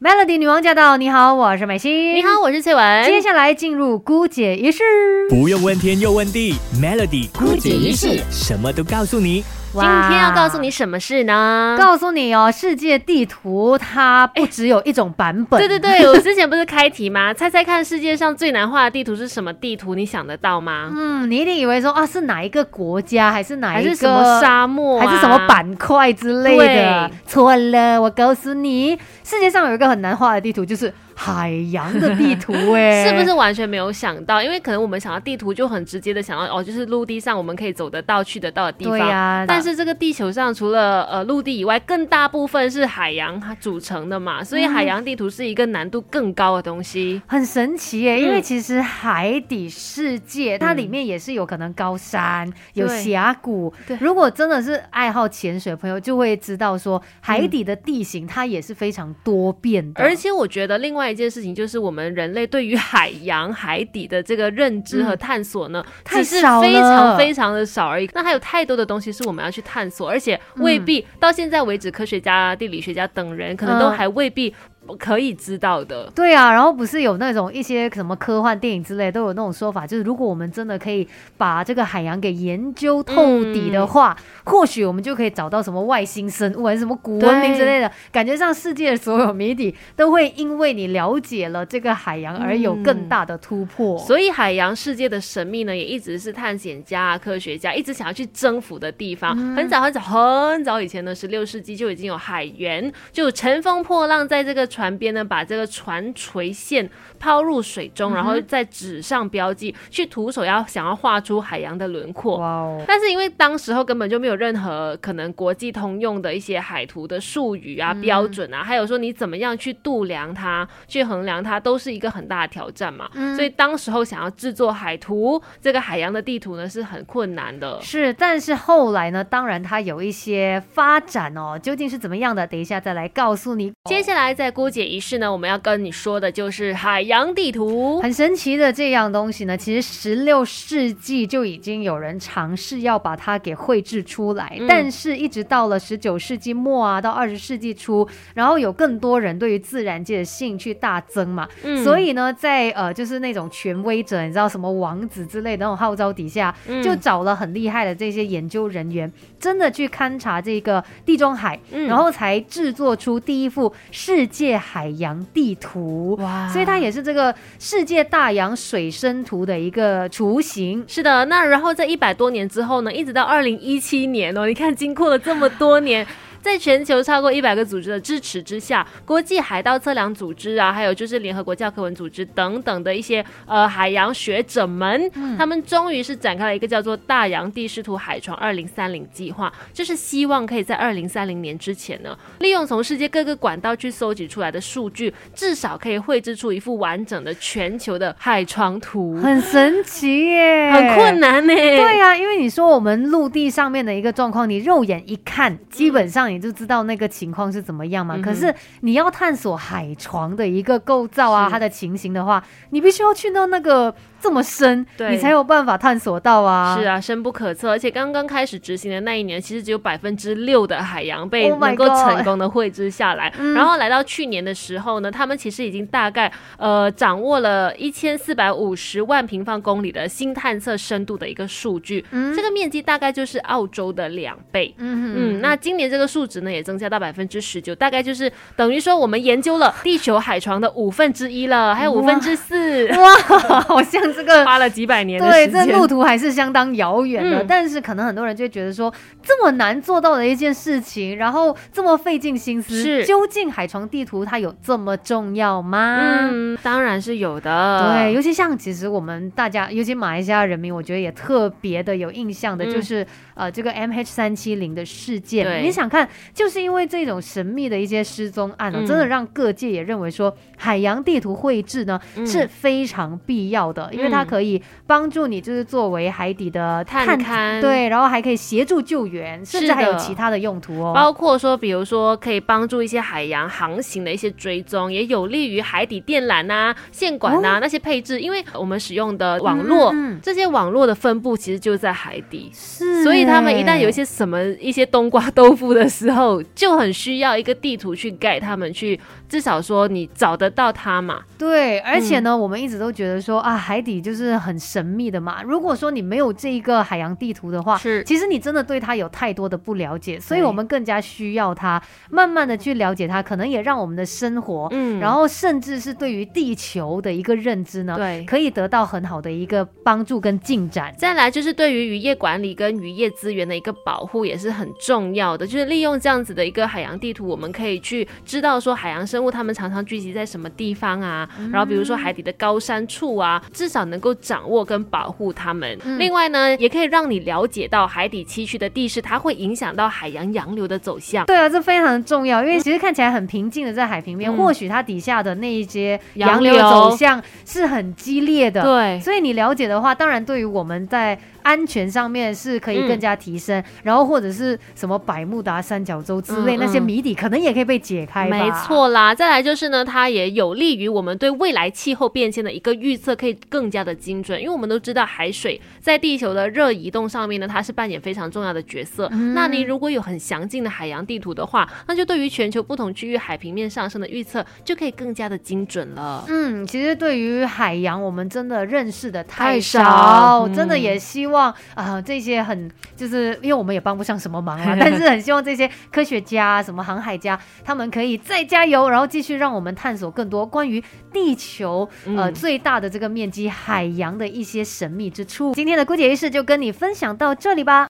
Melody 女王驾到！你好，我是美心。你好，我是翠文。接下来进入姑姐仪式，不用问天又问地，Melody 姑姐仪式什么都告诉你。今天要告诉你什么事呢？告诉你哦，世界地图它不只有一种版本。对对对，我之前不是开题吗？猜猜看，世界上最难画的地图是什么地图？你想得到吗？嗯，你一定以为说啊，是哪一个国家，还是哪一个什么沙漠，还是什么板块之类的？错了，我告诉你，世界上有一个很难画的地图，就是。海洋的地图 哎，是不是完全没有想到？因为可能我们想到地图就很直接的想到哦，就是陆地上我们可以走得到、去得到的地方。对呀。但是这个地球上除了呃陆地以外，更大部分是海洋组成的嘛，所以海洋地图是一个难度更高的东西。很神奇耶，因为其实海底世界它里面也是有可能高山、有峡谷。对。如果真的是爱好潜水的朋友，就会知道说海底的地形它也是非常多变的。而且我觉得另外。一件事情就是我们人类对于海洋海底的这个认知和探索呢，只是非常非常的少而已。那还有太多的东西是我们要去探索，而且未必到现在为止，科学家、地理学家等人可能都还未必。可以知道的，对啊，然后不是有那种一些什么科幻电影之类都有那种说法，就是如果我们真的可以把这个海洋给研究透底的话，或许我们就可以找到什么外星生物还是什么古文明之类的。感觉上世界的所有谜底都会因为你了解了这个海洋而有更大的突破。所以海洋世界的神秘呢，也一直是探险家、科学家一直想要去征服的地方。很早很早很早以前呢，十六世纪就已经有海员就乘风破浪在这个。船边呢，把这个船垂线抛入水中，然后在纸上标记，去徒手要想要画出海洋的轮廓。哇哦！但是因为当时候根本就没有任何可能国际通用的一些海图的术语啊、标准啊，还有说你怎么样去度量它、去衡量它，都是一个很大的挑战嘛。所以当时候想要制作海图，这个海洋的地图呢是很困难的。是，但是后来呢，当然它有一些发展哦，究竟是怎么样的？等一下再来告诉你。接下来在估。解仪式呢，我们要跟你说的就是海洋地图，很神奇的这样东西呢。其实十六世纪就已经有人尝试要把它给绘制出来，但是一直到了十九世纪末啊，到二十世纪初，然后有更多人对于自然界的兴趣大增嘛，所以呢，在呃就是那种权威者，你知道什么王子之类的那种号召底下，就找了很厉害的这些研究人员，真的去勘察这个地中海，然后才制作出第一幅世界。海洋地图哇，所以它也是这个世界大洋水生图的一个雏形。是的，那然后在一百多年之后呢，一直到二零一七年哦，你看经过了这么多年。在全球超过一百个组织的支持之下，国际海盗测量组织啊，还有就是联合国教科文组织等等的一些呃海洋学者们，他们终于是展开了一个叫做“大洋地视图海床二零三零”计划，就是希望可以在二零三零年之前呢，利用从世界各个管道去搜集出来的数据，至少可以绘制出一幅完整的全球的海床图。很神奇耶，很困难呢。对呀，因为你说我们陆地上面的一个状况，你肉眼一看，基本上。你就知道那个情况是怎么样嘛？可是你要探索海床的一个构造啊，它的情形的话，你必须要去到那个。这么深，你才有办法探索到啊！是啊，深不可测。而且刚刚开始执行的那一年，其实只有百分之六的海洋被能够成功的绘制下来。然后来到去年的时候呢，他们其实已经大概呃掌握了一千四百五十万平方公里的新探测深度的一个数据。嗯，这个面积大概就是澳洲的两倍。嗯嗯，那今年这个数值呢也增加到百分之十九，大概就是等于说我们研究了地球海床的五分之一了，还有五分之四。哇，好像。这个花了几百年，对，这路途还是相当遥远的。但是可能很多人就觉得说，这么难做到的一件事情，然后这么费尽心思，是究竟海床地图它有这么重要吗？嗯，当然是有的。对，尤其像其实我们大家，尤其马来西亚人民，我觉得也特别的有印象的，就是呃这个 M H 三七零的事件。你想看，就是因为这种神秘的一些失踪案呢，真的让各界也认为说，海洋地图绘制呢是非常必要的。因为它嗯可以帮助你就是作为海底的探勘对，然后还可以协助救援，甚至是还有其他的用途哦。包括说，比如说可以帮助一些海洋航行的一些追踪，也有利于海底电缆呐、线管呐、那些配置，因为我们使用的网络，这些网络的分布其实就在海底。是所以他们一旦有一些。什么一些冬瓜豆腐的时候，就很需要一个地图去盖他们，去至少说你找得到它嘛。对，而且嗯呢，我们一直都觉得说啊，海底就是很神秘的嘛。如果说你没有这一个海洋地图的话，是。其实你真的对它有太多的不了解，所以我们更加需要它，慢慢的去了解它，可能也让我们的生活，嗯。然后甚至是对于地球的一个认知呢，对。可以得到很好的一个帮助跟进展。再来就是对于渔业管理跟渔业资源的一个保护也是很重要的，就是利用这样子的一个海洋地图，我们可以去知道说海洋生物它们常常聚集在什么地方啊，然后比如说海底的高山处啊，至少能够掌握跟保护它们。嗯另外呢，也可以让你了解到海底崎岖的地势，它会影响到海洋洋流的走向。对啊，这非常重要，因为其实看起来很平静的在海平面，嗯或许它底下的那一些洋洋流流走向是很激烈的。对，所以你了解的话，当然对于我们在安全上面是可以更加提升，然后或者是什么百慕达三角洲之类、那些谜底，可能也可以被解开。没，错啦，再来就是呢，它也有利于我们对未来气候变迁的一个预测，可以更加的精准。因为我们都知道海水在地球的热移动上面呢，它是扮演非常重要的角色。嗯那你如果有很详尽的海洋地图的话，那就对于全球不同区域海平面上升的预测就可以更加的精准了。嗯，其实对于海洋，我们真的认识的太太少，嗯真的也希望啊、这些很就是因为我们也帮不上什么忙啊，但是很希望这些科学家、什么航海家，他们可以再加油，然后继续让我们探索更多关于地球呃嗯最大的这个面积海洋的一些神秘之处。今天的姑姐浴室就跟你分享到这里吧。